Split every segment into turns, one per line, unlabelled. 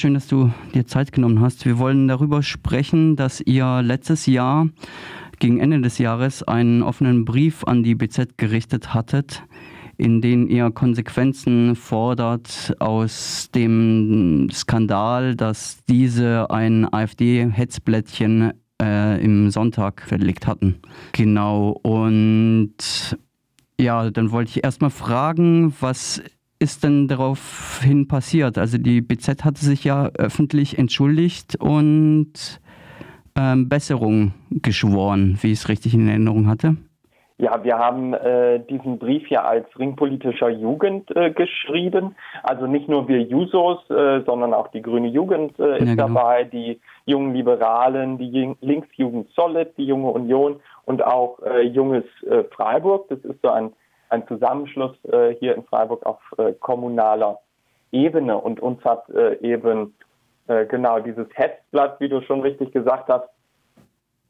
schön, dass du dir Zeit genommen hast. Wir wollen darüber sprechen, dass ihr letztes Jahr gegen Ende des Jahres einen offenen Brief an die BZ gerichtet hattet, in dem ihr Konsequenzen fordert aus dem Skandal, dass diese ein AfD-Hetzblättchen äh, im Sonntag verlegt hatten. Genau. Und ja, dann wollte ich erstmal fragen, was ist denn daraufhin passiert? Also die BZ hatte sich ja öffentlich entschuldigt und ähm, Besserung geschworen, wie ich es richtig in Erinnerung hatte.
Ja, wir haben äh, diesen Brief ja als ringpolitischer Jugend äh, geschrieben. Also nicht nur wir Jusos, äh, sondern auch die Grüne Jugend äh, ist ja, genau. dabei, die jungen Liberalen, die Linksjugend Solid, die Junge Union und auch äh, Junges äh, Freiburg. Das ist so ein, ein Zusammenschluss hier in Freiburg auf kommunaler Ebene. Und uns hat eben genau dieses Hetzblatt, wie du schon richtig gesagt hast,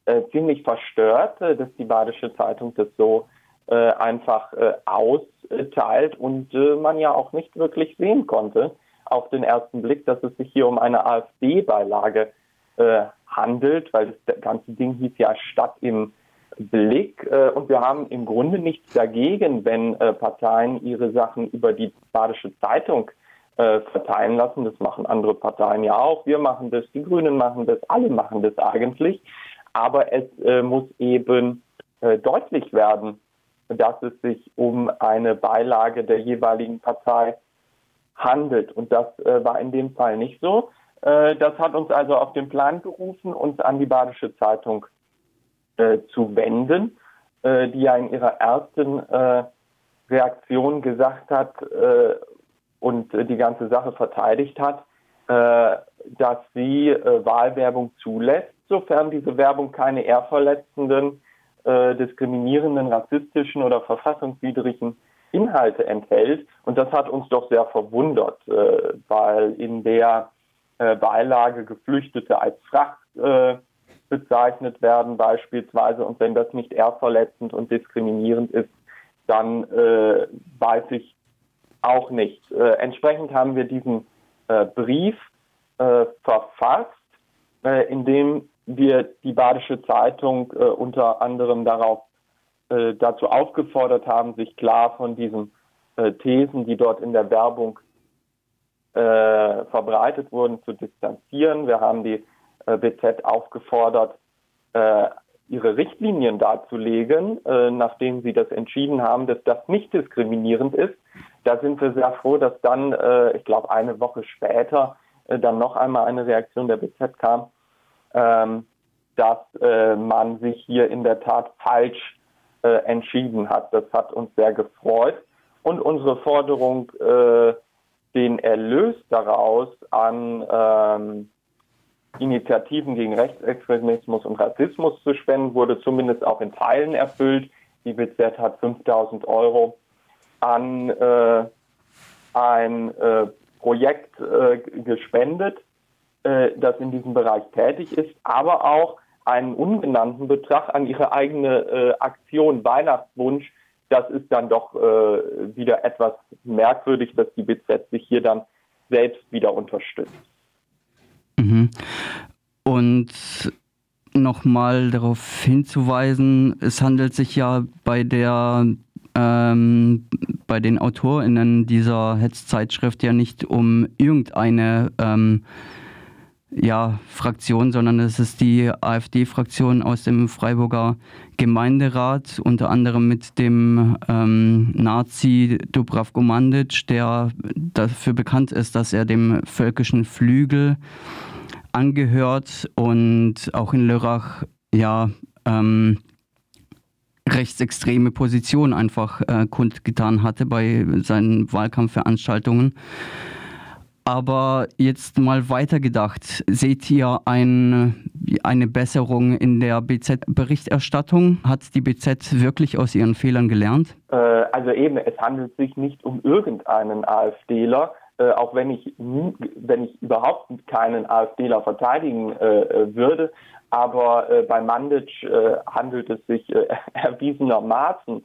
äh, ziemlich verstört, äh, dass die Badische Zeitung das so äh, einfach äh, austeilt und äh, man ja auch nicht wirklich sehen konnte auf den ersten Blick, dass es sich hier um eine AfD-Beilage äh, handelt, weil das ganze Ding hieß ja Stadt im Blick und wir haben im Grunde nichts dagegen, wenn Parteien ihre Sachen über die Badische Zeitung verteilen lassen. Das machen andere Parteien ja auch. Wir machen das, die Grünen machen das, alle machen das eigentlich aber es äh, muss eben äh, deutlich werden, dass es sich um eine Beilage der jeweiligen Partei handelt. Und das äh, war in dem Fall nicht so. Äh, das hat uns also auf den Plan gerufen, uns an die Badische Zeitung äh, zu wenden, äh, die ja in ihrer ersten Reaktion gesagt hat und die ganze Sache verteidigt hat, dass sie Wahlwerbung zulässt sofern diese Werbung keine ehrverletzenden, äh, diskriminierenden, rassistischen oder verfassungswidrigen Inhalte enthält. Und das hat uns doch sehr verwundert, äh, weil in der äh, Beilage Geflüchtete als Fracht äh, bezeichnet werden beispielsweise. Und wenn das nicht ehrverletzend und diskriminierend ist, dann äh, weiß ich auch nicht. Äh, entsprechend haben wir diesen Brief verfasst, in dem wir die Badische Zeitung äh, unter anderem darauf äh, dazu aufgefordert haben, sich klar von diesen äh, Thesen, die dort in der Werbung äh, verbreitet wurden, zu distanzieren. Wir haben die äh, BZ aufgefordert, äh, ihre Richtlinien darzulegen, nachdem sie das entschieden haben, dass das nicht diskriminierend ist. Da sind wir sehr froh, dass dann, ich glaube, eine Woche später dann noch einmal eine Reaktion der BZ kam ähm, dass äh, man sich hier in der Tat falsch äh, entschieden hat. Das hat uns sehr gefreut. Und unsere Forderung, äh, den Erlös daraus an ähm, Initiativen gegen Rechtsextremismus und Rassismus zu spenden, wurde zumindest auch in Teilen erfüllt. Die BZ hat 5000 Euro an äh, ein äh, Projekt äh, gespendet, äh, das in diesem Bereich tätig ist, aber auch einen ungenannten Betrag an ihre eigene äh, Aktion Weihnachtswunsch. Das ist dann doch äh, wieder etwas merkwürdig, dass die BZ sich hier dann selbst wieder unterstützt.
Mhm. Und nochmal darauf hinzuweisen, es handelt sich ja bei der ähm, bei den AutorInnen dieser Hetzzeitschrift ja nicht um irgendeine ähm, ja, Fraktion, sondern es ist die AfD-Fraktion aus dem Freiburger Gemeinderat, unter anderem mit dem ähm, Nazi Dubravko Mandic, der dafür bekannt ist, dass er dem völkischen Flügel angehört und auch in Lörrach ja ähm, rechtsextreme Position einfach äh, kundgetan hatte bei seinen Wahlkampfveranstaltungen. Aber jetzt mal weitergedacht, seht ihr ein, eine Besserung in der BZ-Berichterstattung? Hat die BZ wirklich aus ihren Fehlern gelernt?
Äh, also eben, es handelt sich nicht um irgendeinen AfDler, äh, auch wenn ich, wenn ich überhaupt keinen AfDler verteidigen äh, würde. Aber bei Mandic handelt es sich erwiesenermaßen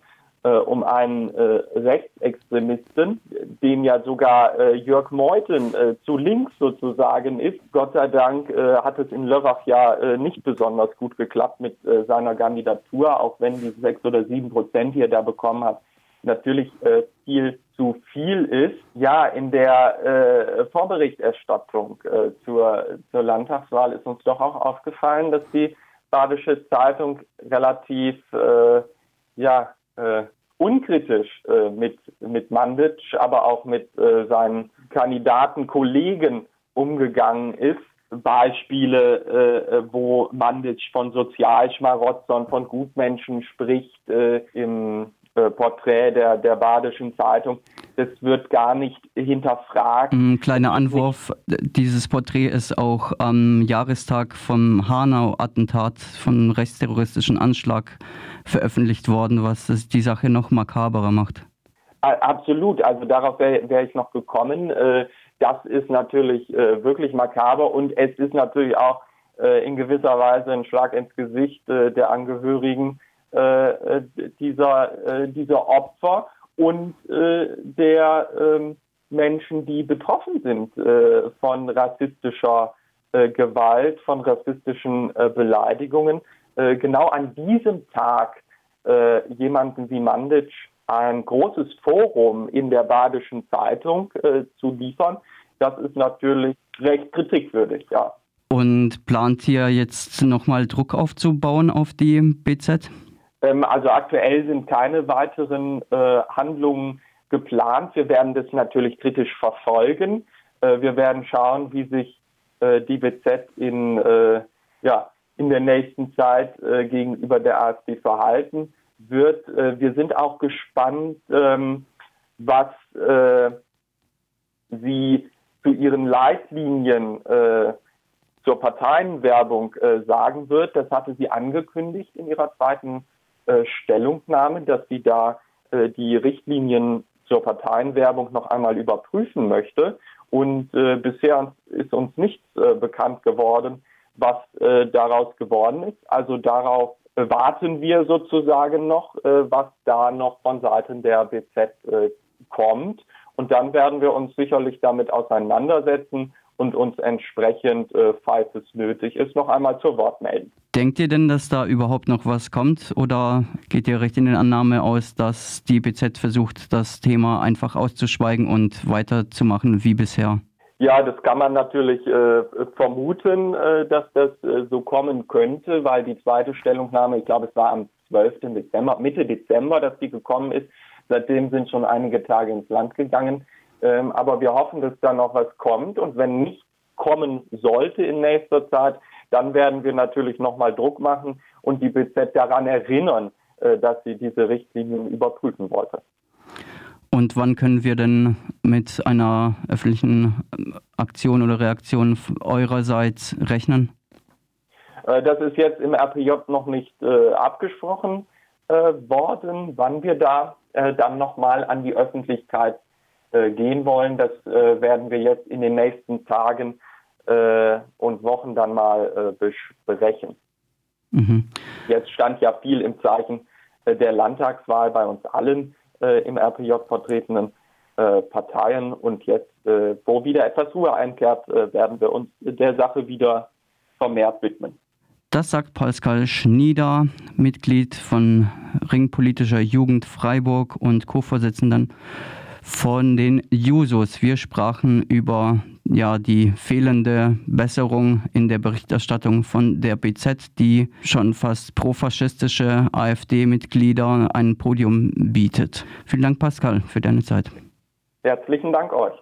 äh, um einen äh, Rechtsextremisten, dem ja sogar äh, Jörg Meuthen äh, zu links sozusagen ist. Gott sei Dank äh, hat es in Lörrach ja äh, nicht besonders gut geklappt mit seiner Kandidatur, auch wenn die sechs oder sieben Prozent, die er da bekommen hat, natürlich viel zu viel ist. Ja, in der Vorberichterstattung zur, zur Landtagswahl ist uns doch auch aufgefallen, dass die Badische Zeitung relativ ja, äh, unkritisch äh, mit, mit Mandic, aber auch mit äh, seinen Kandidaten, Kollegen umgegangen ist. Beispiele, äh, wo Mandic von Sozialschmarotzern, von Gutmenschen spricht, äh, im äh, Porträt der, der Badischen Zeitung. Das wird gar nicht hinterfragt.
Ein kleiner Anwurf. Dieses Porträt ist auch am Jahrestag vom Hanau-Attentat, vom rechtsterroristischen Anschlag veröffentlicht worden, was die Sache noch makaberer macht.
Absolut. Also darauf wäre wär ich noch gekommen. Äh, das ist natürlich äh, wirklich makaber und es ist natürlich auch in gewisser Weise ein Schlag ins Gesicht der Angehörigen äh, dieser, äh, dieser Opfer und äh, der ähm, Menschen, die betroffen sind von rassistischer Gewalt, von rassistischen Beleidigungen. genau an diesem Tag jemanden wie Mandic ein großes Forum in der Badischen Zeitung äh, zu liefern, das ist natürlich recht kritikwürdig, ja.
Und plant ihr jetzt nochmal Druck aufzubauen auf die BZ?
Ähm, also aktuell sind keine weiteren äh, Handlungen geplant. Wir werden das natürlich kritisch verfolgen. Äh, wir werden schauen, wie sich äh, die BZ in, äh, ja, in der nächsten Zeit äh, gegenüber der AfD verhalten wird. Äh, wir sind auch gespannt, ähm, was sie zu ihren Leitlinien zur Parteienwerbung sagen wird. Das hatte sie angekündigt in ihrer zweiten äh, Stellungnahme, dass sie da äh, die Richtlinien zur Parteienwerbung noch einmal überprüfen möchte. Und äh, bisher ist uns nichts bekannt geworden, was daraus geworden ist. Also darauf warten wir sozusagen noch, was da noch von Seiten der BZ kommt. Und dann werden wir uns sicherlich damit auseinandersetzen und uns entsprechend, äh, falls es nötig ist, noch einmal zu Wort melden.
Denkt ihr denn, dass da überhaupt noch was kommt oder geht ihr recht in den Annahme aus, dass die BZ versucht, das Thema einfach auszuschweigen und weiterzumachen wie bisher?
Ja, das kann man natürlich äh, vermuten, äh, dass das äh, so kommen könnte, weil die zweite Stellungnahme, ich glaube, es war am 12. Dezember, Mitte Dezember, dass die gekommen ist. Seitdem sind schon einige Tage ins Land gegangen. Ähm, aber wir hoffen, dass da noch was kommt. Und wenn nicht kommen sollte in nächster Zeit, dann werden wir natürlich nochmal Druck machen und die BZ daran erinnern, äh, dass sie diese Richtlinien überprüfen wollte.
Und wann können wir denn mit einer öffentlichen ähm, Aktion oder Reaktion eurerseits rechnen?
Äh, das ist jetzt im RPJ noch nicht äh, abgesprochen äh, worden, wann wir da äh, dann nochmal an die Öffentlichkeit gehen wollen. Das äh, werden wir jetzt in den nächsten Tagen äh, und Wochen dann mal äh, besprechen. Mhm. Jetzt stand ja viel im Zeichen äh, der Landtagswahl bei uns allen äh, im RPJ vertretenen Parteien und jetzt, wo wieder etwas Ruhe einkehrt, werden wir uns der Sache wieder vermehrt widmen.
Das sagt Pascal Schnieder, Mitglied von Ringpolitischer Jugend Freiburg und Co-Vorsitzender von den Jusos. Wir sprachen über ja, die fehlende Besserung in der Berichterstattung von der BZ, die schon fast profaschistische AfD-Mitglieder ein Podium bietet. Vielen Dank, Pascal, für deine Zeit.
Herzlichen Dank euch.